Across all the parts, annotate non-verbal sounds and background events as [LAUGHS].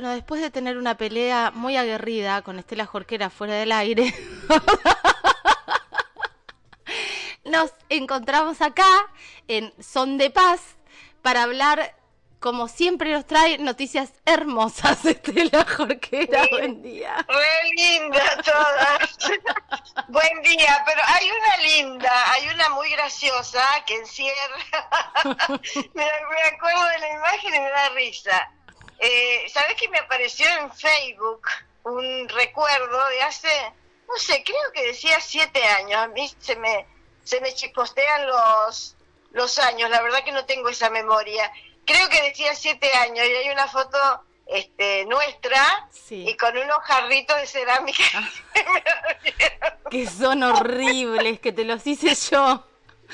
Bueno, después de tener una pelea muy aguerrida con Estela Jorquera fuera del aire, [LAUGHS] nos encontramos acá en Son de Paz para hablar, como siempre nos trae, noticias hermosas, [LAUGHS] Estela Jorquera. Buen día. Re linda todas. [LAUGHS] Buen día, pero hay una linda, hay una muy graciosa que encierra. me acuerdo de la imagen y me da risa. Eh, ¿Sabes que me apareció en Facebook un recuerdo de hace, no sé, creo que decía siete años? A mí se me, se me chicostean los, los años, la verdad que no tengo esa memoria. Creo que decía siete años y hay una foto este, nuestra y con unos jarritos de cerámica. [LAUGHS] que son horribles, que te los hice yo.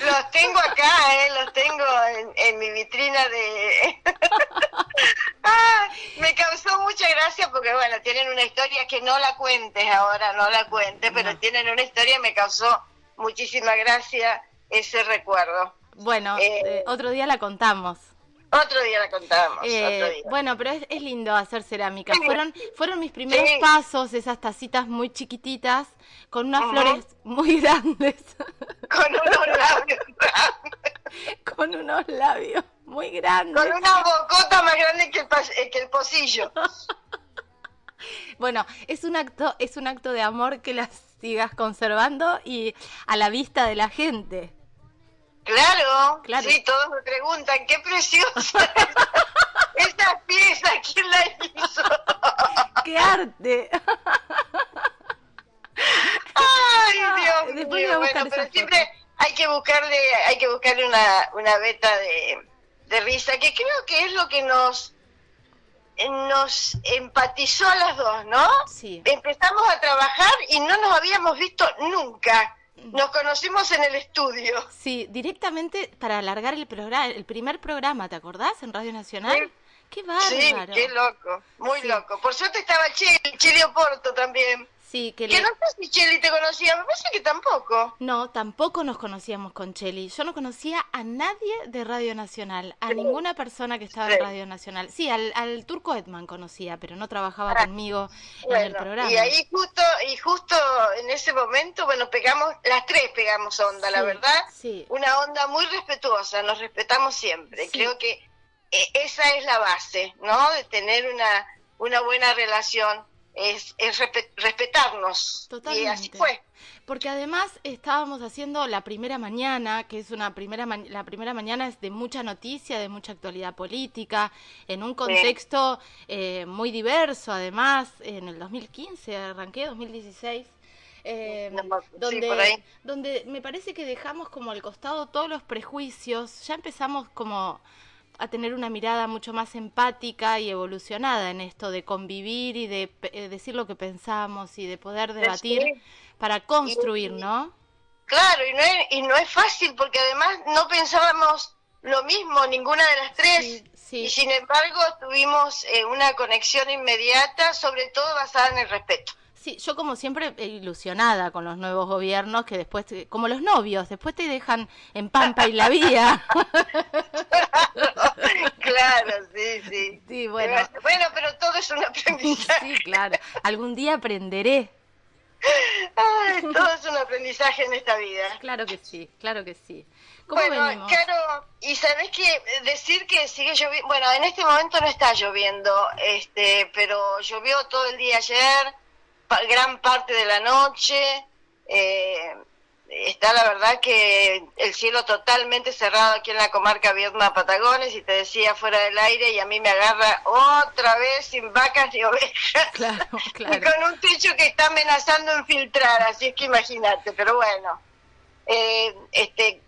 Los tengo acá, eh, los tengo en, mi vitrina de... [LAUGHS] ah, me causó mucha gracia porque, bueno, tienen una historia que no la cuentes ahora, no la cuentes, pero tienen una historia y me causó muchísima gracia ese recuerdo. Bueno, eh, eh, otro día la contamos. Otro día la contamos. Eh, bueno, pero es, lindo hacer cerámica. Fueron, fueron mis primeros pasos, esas tacitas muy chiquititas, con unas flores muy [LAUGHS] grandes. Con unos labios [LAUGHS] Con unos labios muy grandes. Con una bocota más grande que el, eh, que el pocillo. [LAUGHS] Bueno, es un acto, es un acto de amor que las sigas conservando y a la vista de la gente. Claro, sí, todos me preguntan, qué preciosa [LAUGHS] esa pieza, ¿quién la hizo? ¡Qué arte! Ay, Dios mío, bueno, pero siempre hay que buscarle, hay que buscarle una, una beta de, de risa, que creo que es lo que nos nos empatizó a las dos, ¿no? Sí. Empezamos a trabajar y no nos habíamos visto nunca. Nos conocimos en el estudio. Sí, directamente para alargar el programa, el primer programa, ¿te acordás? En Radio Nacional. Qué bárbaro. Sí, qué loco, muy loco. Por suerte estaba Chile, Chile Oporto también. Sí, que, no sé si Cheli te conocía, me parece que tampoco. No, tampoco nos conocíamos con Cheli. Yo no conocía a nadie de Radio Nacional, a ninguna persona que estaba en Radio Nacional. Sí, al, al Turco Edman conocía, pero no trabajaba ah, conmigo en el programa. Y ahí justo, y justo en ese momento, bueno, pegamos, las tres pegamos onda, la verdad. Sí. Una onda muy respetuosa, nos respetamos siempre. Creo que eh, esa es la base, ¿no? De tener una, una buena relación es, es respetarnos. Totalmente. Y así fue. Porque además estábamos haciendo la primera mañana, que es una primera la primera mañana es de mucha noticia, de mucha actualidad política, en un contexto eh, muy diverso, además, en el 2015, arranqué 2016. Eh, donde, donde me parece que dejamos como al costado todos los prejuicios, ya empezamos como a tener una mirada mucho más empática y evolucionada en esto de convivir y de eh, decir lo que pensamos y de poder debatir para construir, ¿no? Claro, y no, es, y no es fácil porque además no pensábamos lo mismo ninguna de las tres y sin embargo tuvimos eh, una conexión inmediata, sobre todo basada en el respeto. Sí, yo como siempre eh, ilusionada con los nuevos gobiernos que después, como los novios, después te dejan en pampa y la vía. [LAUGHS] claro, sí, sí. Sí, bueno. Bueno, pero todo es un aprendizaje. Sí, claro. Algún día aprenderé. Ay, todo es un aprendizaje en esta vida. [LAUGHS] Claro que sí, claro que sí. ¿Cómo bueno, claro, y sabes que decir que sigue lloviendo, bueno, en este momento no está lloviendo, este, pero llovió todo el día ayer gran parte de la noche. Eh, está la verdad que el cielo totalmente cerrado aquí en la comarca Viedma Patagones y te decía fuera del aire y a mí me agarra otra vez sin vacas ni ovejas. Y [LAUGHS] con un techo que está amenazando infiltrar, así es que imagínate, pero bueno, eh, este,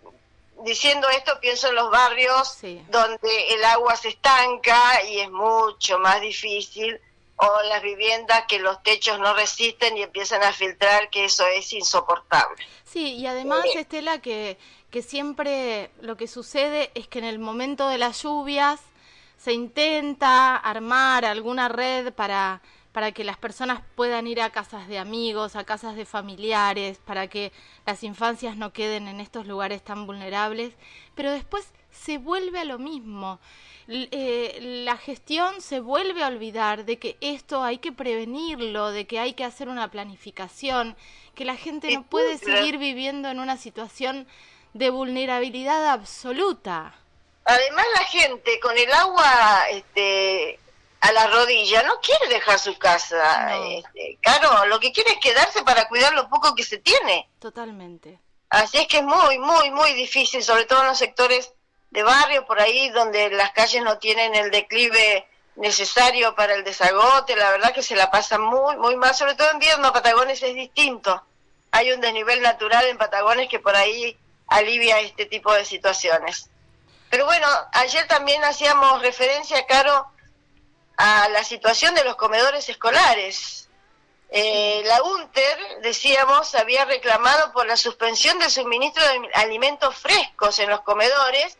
diciendo esto pienso en los barrios donde el agua se estanca y es mucho más difícil o las viviendas que los techos no resisten y empiezan a filtrar, que eso es insoportable. Sí, y además, Estela, que, que siempre lo que sucede es que en el momento de las lluvias se intenta armar alguna red para, para que las personas puedan ir a casas de amigos, a casas de familiares, para que las infancias no queden en estos lugares tan vulnerables, pero después se vuelve a lo mismo. Eh, la gestión se vuelve a olvidar de que esto hay que prevenirlo, de que hay que hacer una planificación, que la gente no puede seguir viviendo en una situación de vulnerabilidad absoluta. Además la gente con el agua este, a la rodilla no quiere dejar su casa. Este, claro, lo que quiere es quedarse para cuidar lo poco que se tiene. Totalmente. Así es que es muy, muy, muy difícil, sobre todo en los sectores de barrio por ahí donde las calles no tienen el declive necesario para el desagote, la verdad que se la pasa muy, muy mal, sobre todo en invierno, Patagones es distinto. Hay un desnivel natural en Patagones que por ahí alivia este tipo de situaciones. Pero bueno, ayer también hacíamos referencia, Caro, a la situación de los comedores escolares. Eh, la UNTER, decíamos, había reclamado por la suspensión del suministro de alimentos frescos en los comedores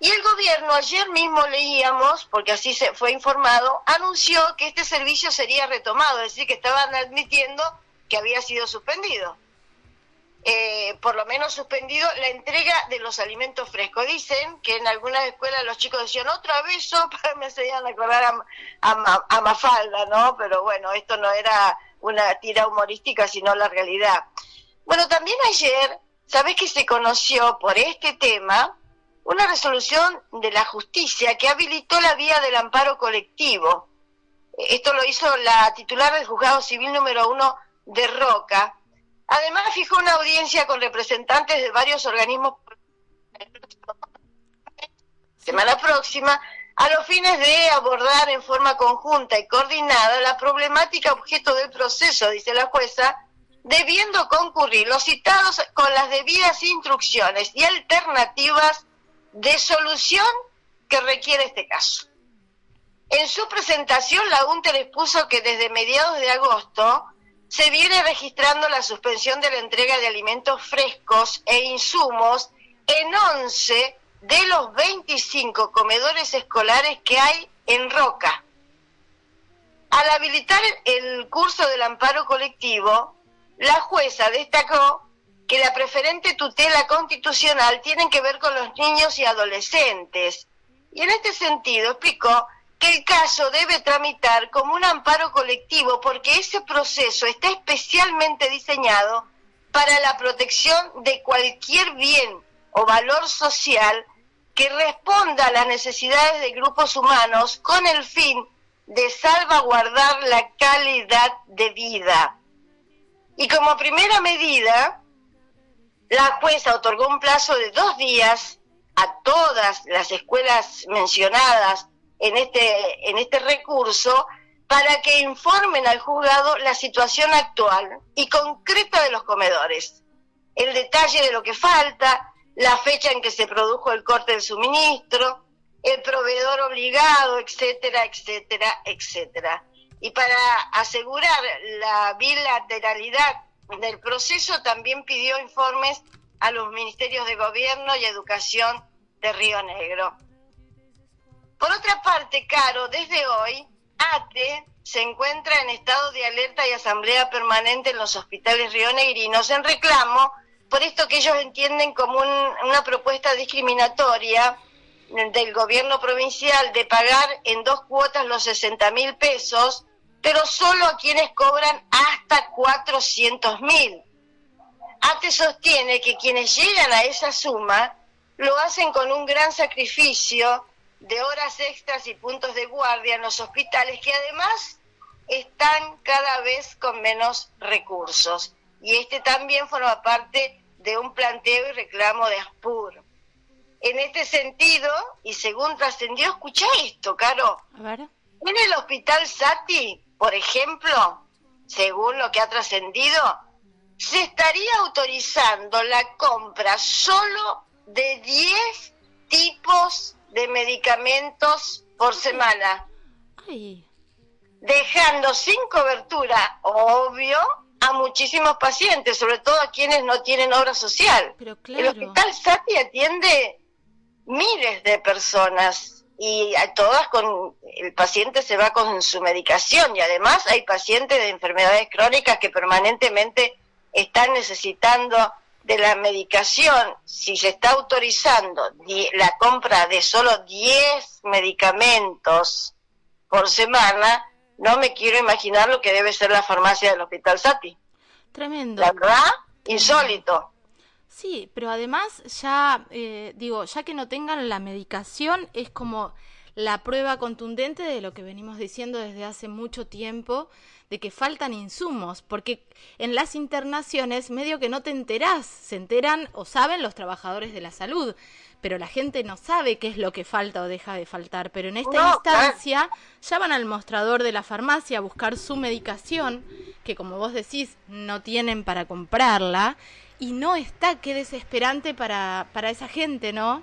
y el gobierno, ayer mismo leíamos, porque así se fue informado, anunció que este servicio sería retomado, es decir, que estaban admitiendo que había sido suspendido. Eh, por lo menos suspendido la entrega de los alimentos frescos. Dicen que en algunas escuelas los chicos decían otra vez sopa, me hacían acordar a, a, Mafalda, ¿no? Pero bueno, esto no era una tira humorística, sino la realidad. Bueno, también ayer, ¿sabes que se conoció por este tema? una resolución de la justicia que habilitó la vía del amparo colectivo. Esto lo hizo la titular del juzgado civil número uno de Roca. Además fijó una audiencia con representantes de varios organismos semana próxima a los fines de abordar en forma conjunta y coordinada la problemática objeto del proceso, dice la jueza, debiendo concurrir los citados con las debidas instrucciones y alternativas de solución que requiere este caso. En su presentación, la UNTER expuso que desde mediados de agosto se viene registrando la suspensión de la entrega de alimentos frescos e insumos en 11 de los 25 comedores escolares que hay en Roca. Al habilitar el curso del amparo colectivo, la jueza destacó que la preferente tutela constitucional tiene que ver con los niños y adolescentes. Y en este sentido explicó que el caso debe tramitar como un amparo colectivo porque ese proceso está especialmente diseñado para la protección de cualquier bien o valor social que responda a las necesidades de grupos humanos con el fin de salvaguardar la calidad de vida. Y como primera medida, la jueza otorgó un plazo de dos días a todas las escuelas mencionadas en este, en este recurso para que informen al juzgado la situación actual y concreta de los comedores, el detalle de lo que falta, la fecha en que se produjo el corte del suministro, el proveedor obligado, etcétera, etcétera, etcétera. Y para asegurar la bilateralidad del proceso también pidió informes a los ministerios de Gobierno y Educación de Río Negro. Por otra parte, Caro, desde hoy, ATE se encuentra en estado de alerta y asamblea permanente en los hospitales rionegrinos en reclamo por esto que ellos entienden como una propuesta discriminatoria del gobierno provincial de pagar en dos cuotas los 60 mil pesos pero solo a quienes cobran hasta 400 mil. ATE sostiene que quienes llegan a esa suma lo hacen con un gran sacrificio de horas extras y puntos de guardia en los hospitales que además están cada vez con menos recursos. Y este también forma parte de un planteo y reclamo de ASPUR. En este sentido, y según trascendió, escucha esto, Caro. En el hospital Sati por ejemplo, según lo que ha trascendido, se estaría autorizando la compra solo de 10 tipos de medicamentos por semana, dejando sin cobertura, obvio, a muchísimos pacientes, sobre todo a quienes no tienen obra social. El hospital Sati atiende miles de personas y a todas con el paciente se va con su medicación y además hay pacientes de enfermedades crónicas que permanentemente están necesitando de la medicación, si se está autorizando la compra de solo 10 medicamentos por semana, no me quiero imaginar lo que debe ser la farmacia del Hospital Sati. Tremendo. La verdad, insólito. Sí, pero además ya, eh, digo, ya que no tengan la medicación, es como la prueba contundente de lo que venimos diciendo desde hace mucho tiempo, de que faltan insumos, porque en las internaciones medio que no te enterás, se enteran o saben los trabajadores de la salud, pero la gente no sabe qué es lo que falta o deja de faltar, pero en esta instancia ya van al mostrador de la farmacia a buscar su medicación, que como vos decís, no tienen para comprarla, y no está, qué desesperante para, para esa gente, ¿no?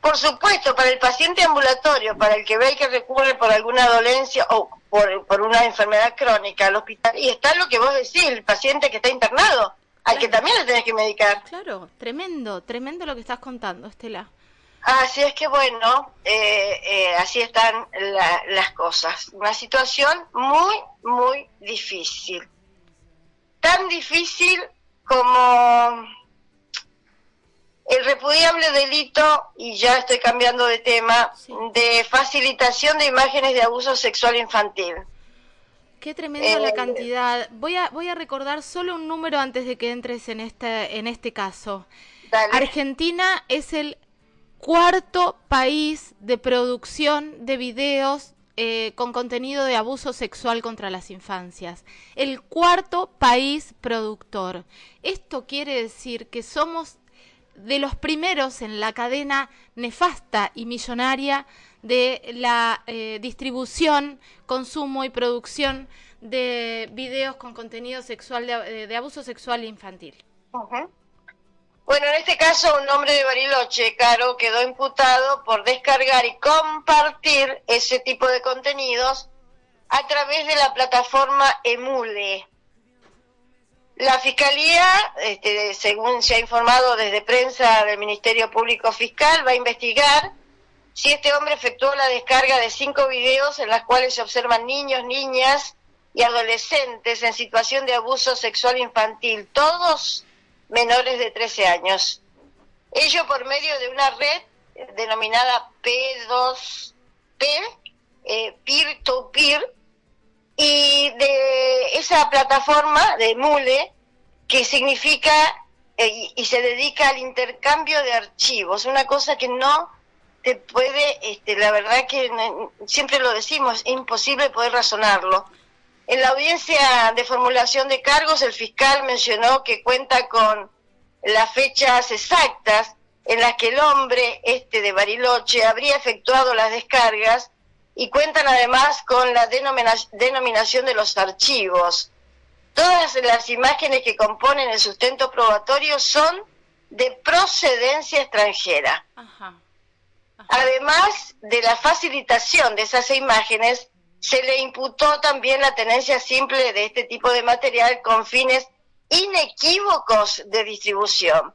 Por supuesto, para el paciente ambulatorio, para el que ve que recurre por alguna dolencia o por, por una enfermedad crónica al hospital, y está lo que vos decís, el paciente que está internado, al que también le tenés que medicar. Claro, tremendo, tremendo lo que estás contando, Estela. Así es que bueno, eh, eh, así están las cosas. Una situación muy, muy difícil. Tan difícil como el repudiable delito, y ya estoy cambiando de tema, de facilitación de imágenes de abuso sexual infantil. Qué tremenda la eh, cantidad. Voy a, voy a recordar solo un número antes de que entres en este, en este caso. Argentina es el cuarto país de producción de videos eh, con contenido de abuso sexual contra las infancias. El cuarto país productor. Esto quiere decir que somos de los primeros en la cadena nefasta y millonaria de la eh, distribución, consumo y producción de videos con contenido sexual de, eh, abuso sexual infantil. Bueno, en este caso un hombre de Bariloche, Caro, quedó imputado por descargar y compartir ese tipo de contenidos a través de la plataforma Emule. La Fiscalía, este, según se ha informado desde prensa del Ministerio Público Fiscal, va a investigar si este hombre efectuó la descarga de cinco videos en las cuales se observan niños, niñas y adolescentes en situación de abuso sexual infantil, todos menores de 13 años. Ello por medio de una red denominada P2P, eh, peer-to-peer, y de esa plataforma de Mule que significa eh, y, se dedica al intercambio de archivos, una cosa que no te puede, este, la verdad que siempre lo decimos, es imposible poder razonarlo. En la audiencia de formulación de cargos, el fiscal mencionó que cuenta con las fechas exactas en las que el hombre este de Bariloche habría efectuado las descargas y cuentan además con la denominación de los archivos. Todas las imágenes que componen el sustento probatorio son de procedencia extranjera. Además de la facilitación de esas imágenes, se le imputó también la tenencia simple de este tipo de material con fines inequívocos de distribución.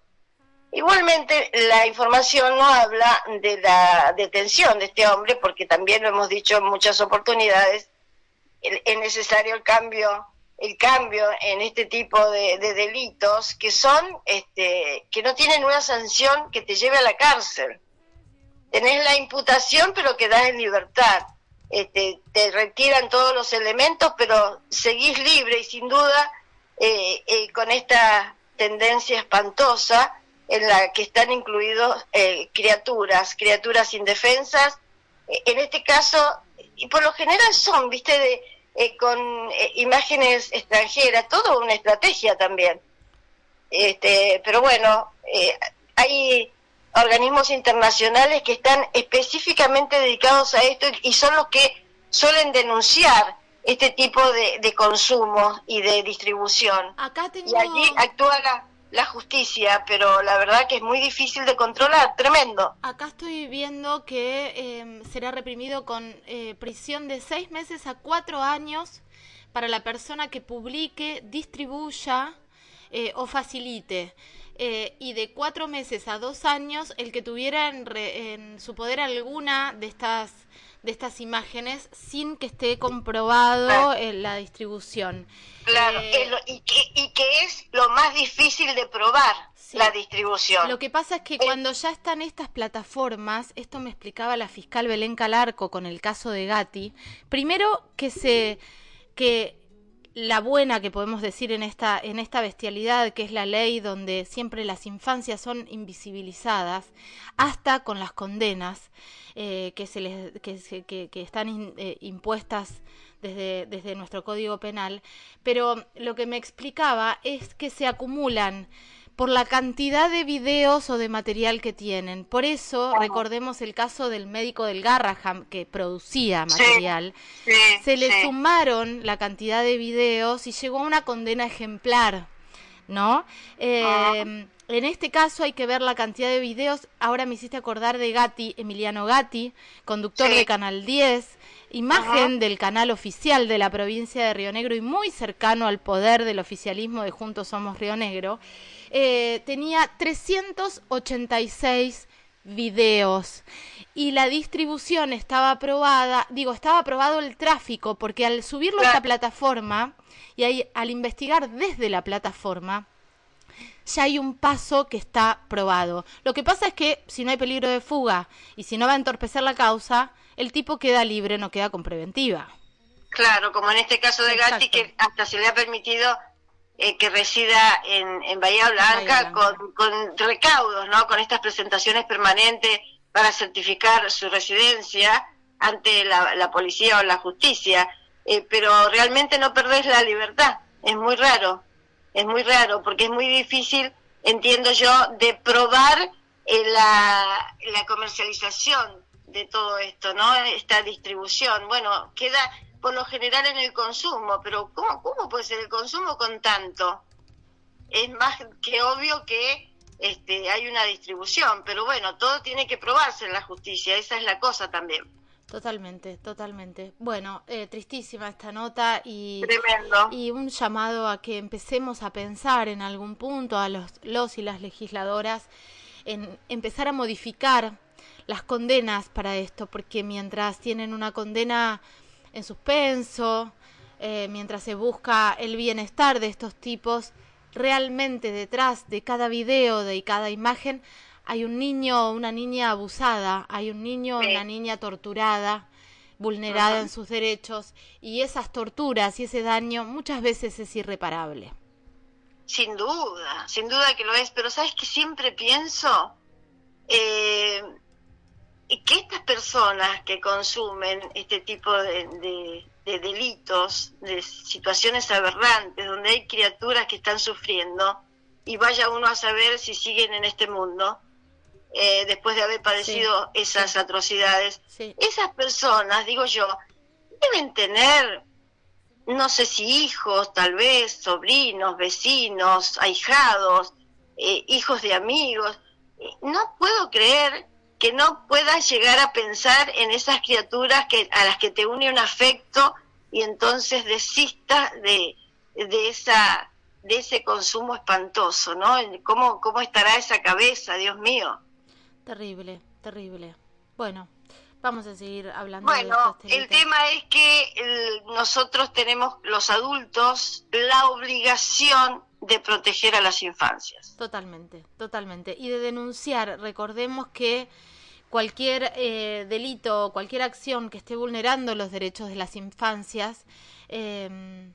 Igualmente, la información no habla de la detención de este hombre, porque también lo hemos dicho en muchas oportunidades, es necesario el cambio, el cambio en este tipo de, delitos que son, este, que no tienen una sanción que te lleve a la cárcel. Tenés la imputación, pero quedás en libertad. Este, te retiran todos los elementos, pero seguís libre y sin duda eh, eh, con esta tendencia espantosa en la que están incluidos eh, criaturas, criaturas indefensas, eh, en este caso, y por lo general son, viste, de, eh, con imágenes extranjeras, todo una estrategia también. Este, pero bueno, hay organismos internacionales que están específicamente dedicados a esto y son los que suelen denunciar este tipo de, consumo y de distribución. Acá Y allí actúa la la justicia, pero la verdad que es muy difícil de controlar, tremendo. Acá estoy viendo que em, será reprimido con eh, prisión de seis meses a cuatro años para la persona que publique, distribuya eh, o facilite. Eh, y de cuatro meses a dos años el que tuviera en, en su poder alguna de estas de estas imágenes sin que esté comprobado la distribución. Claro, eh, y, que, es lo más difícil de probar. La distribución. Lo que pasa es que cuando ya están estas plataformas, esto me explicaba la fiscal Belén Calarco con el caso de Gatti, primero que se que la buena que podemos decir en esta, en esta bestialidad, que es la ley donde siempre las infancias son invisibilizadas, hasta con las condenas eh, que, se les, que, que, están eh, impuestas desde, desde nuestro Código Penal. Pero lo que me explicaba es que se acumulan por la cantidad de videos o de material que tienen. Por eso, recordemos el caso del médico del Garraham que producía material, se le sumaron la cantidad de videos y llegó a una condena ejemplar, ¿no? Eh, en este caso hay que ver la cantidad de videos. Ahora me hiciste acordar de Gatti, Emiliano Gatti, conductor de Canal 10, imagen del canal oficial de la provincia de Río Negro y muy cercano al poder del oficialismo de Juntos Somos Río Negro. Eh, tenía 386 videos. Y la distribución estaba aprobada, digo, estaba aprobado el tráfico porque al subirlo a esta plataforma y al investigar desde la plataforma, ya hay un paso que está probado. Lo que pasa es que si no hay peligro de fuga y si no va a entorpecer la causa, el tipo queda libre, no queda con preventiva. Claro, como en este caso de Gatti, que hasta se le ha permitido eh, que resida en, Bahía Blanca, Con, recaudos, ¿no? Con estas presentaciones permanentes para certificar su residencia ante la, policía o la justicia. Eh, pero realmente no perdés la libertad. Es muy raro, es muy raro, porque es muy difícil, entiendo yo, de probar eh, la, comercialización de todo esto, ¿no? Esta distribución. Bueno, queda por lo general en el consumo, pero ¿cómo, cómo puede ser el consumo con tanto? Es más que obvio que este, hay una distribución, pero bueno, todo tiene que probarse en la justicia, esa es la cosa también. Totalmente, totalmente. Bueno, eh, tristísima esta nota y, y un llamado a que empecemos a pensar en algún punto a los, los y las legisladoras en empezar a modificar las condenas para esto, porque mientras tienen una condena en suspenso, eh, mientras se busca el bienestar de estos tipos, realmente detrás de cada video, de cada imagen, hay un niño o una niña abusada, hay un niño o una niña torturada, vulnerada en sus derechos, y esas torturas y ese daño muchas veces es irreparable. Sin duda, sin duda que lo es, pero ¿sabes que siempre pienso? Eh, que estas personas que consumen este tipo de, delitos, de situaciones aberrantes, donde hay criaturas que están sufriendo, y vaya uno a saber si siguen en este mundo, eh, después de haber padecido esas atrocidades, esas personas, digo yo, deben tener, no sé si hijos, tal vez, sobrinos, vecinos, ahijados, eh, hijos de amigos. No puedo creer que no puedas llegar a pensar en esas criaturas que, a las que te une un afecto y entonces desistas de, de, esa, de ese consumo espantoso, ¿no? ¿Cómo, ¿Cómo estará esa cabeza, Dios mío? Terrible, terrible. Bueno, vamos a seguir hablando bueno, el tema es que nosotros tenemos, los adultos, la obligación de proteger a las infancias. Totalmente, totalmente. Y de denunciar, recordemos que cualquier eh, delito, cualquier acción que esté vulnerando los derechos de las infancias, eh,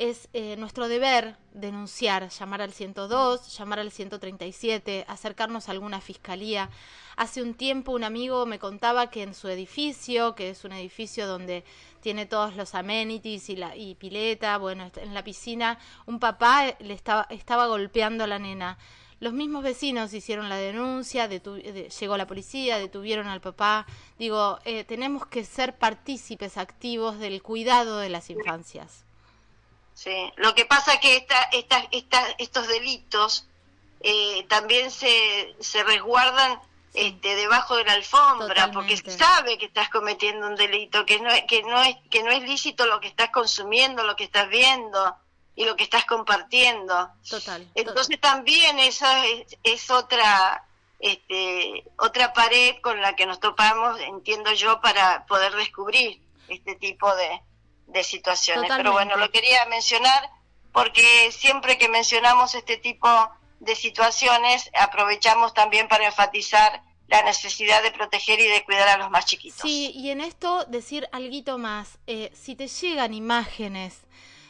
es eh, nuestro deber denunciar, llamar al 102, llamar al 137, acercarnos a alguna fiscalía. Hace un tiempo un amigo me contaba que en su edificio, que es un edificio donde tiene todos los amenities y, la, y pileta, bueno, en la piscina, un papá le estaba, estaba golpeando a la nena. Los mismos vecinos hicieron la denuncia, llegó la policía, detuvieron al papá. Digo, eh, tenemos que ser partícipes activos del cuidado de las infancias. Sí, lo que pasa es que esta, esta, esta, estos delitos eh, también se, se resguardan este, debajo de la alfombra porque sabe que estás cometiendo un delito, que no, que, no es, que no es lícito lo que estás consumiendo, lo que estás viendo y lo que estás compartiendo. Total. Entonces también esa es, otra este, otra pared con la que nos topamos, entiendo yo, para poder descubrir este tipo de, situaciones. Pero bueno, lo quería mencionar porque siempre que mencionamos este tipo de situaciones, aprovechamos también para enfatizar la necesidad de proteger y de cuidar a los más chiquitos. Sí, y en esto decir algo más, eh, si te llegan imágenes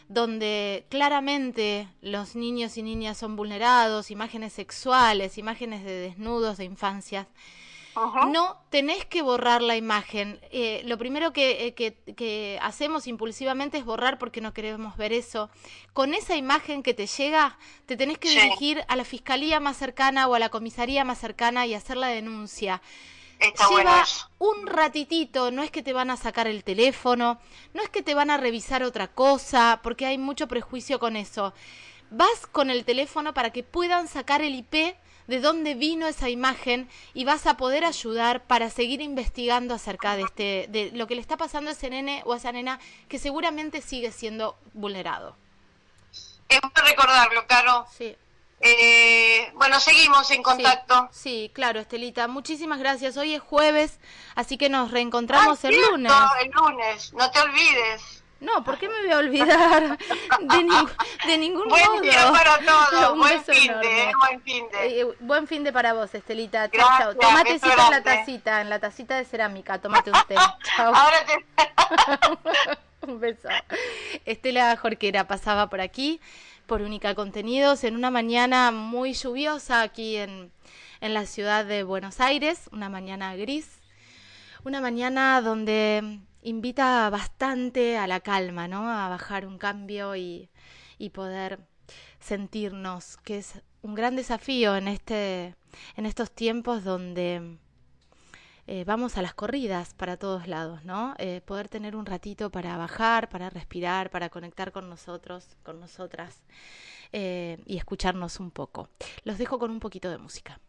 donde claramente los niños y niñas son vulnerados, imágenes sexuales, imágenes de desnudos de infancias, no tenés que borrar la imagen. Eh, lo primero eh, que, que, hacemos impulsivamente es borrar porque no queremos ver eso. Con esa imagen que te llega, te tenés que dirigir a la fiscalía más cercana o a la comisaría más cercana y hacer la denuncia. Lleva un ratitito, no es que te van a sacar el teléfono, no es que te van a revisar otra cosa, porque hay mucho prejuicio con eso. Vas con el teléfono para que puedan sacar el IP de dónde vino esa imagen y vas a poder ayudar para seguir investigando acerca de este de lo que le está pasando a ese nene o a esa nena que seguramente sigue siendo vulnerado. Es bueno recordarlo, Caro. Sí. Eh, bueno, seguimos en contacto. Sí, claro, Estelita. Muchísimas gracias. Hoy es jueves, así que nos reencontramos el lunes. El lunes, no te olvides. No, ¿por qué me voy a olvidar de, [LAUGHS] de ningún buen modo? Buen día para todos, [LAUGHS] buen fin, de, buen fin de. Eh, buen fin de para vos, Estelita. Chao, chao. Tomate en la tacita, en la tacita de cerámica. Tomate usted. [LAUGHS] Chao. Ahora te... Un beso. Estela Jorquera pasaba por aquí por Única Contenidos en una mañana muy lluviosa aquí en, en la ciudad de Buenos Aires, una mañana gris, una mañana donde invita bastante a la calma, ¿no? A bajar un cambio y, y poder sentirnos, que es un gran desafío en este en estos tiempos donde eh, vamos a las corridas para todos lados, ¿no? Eh, poder tener un ratito para bajar, para respirar, para conectar con nosotros, con nosotras eh, y escucharnos un poco. Los dejo con un poquito de música.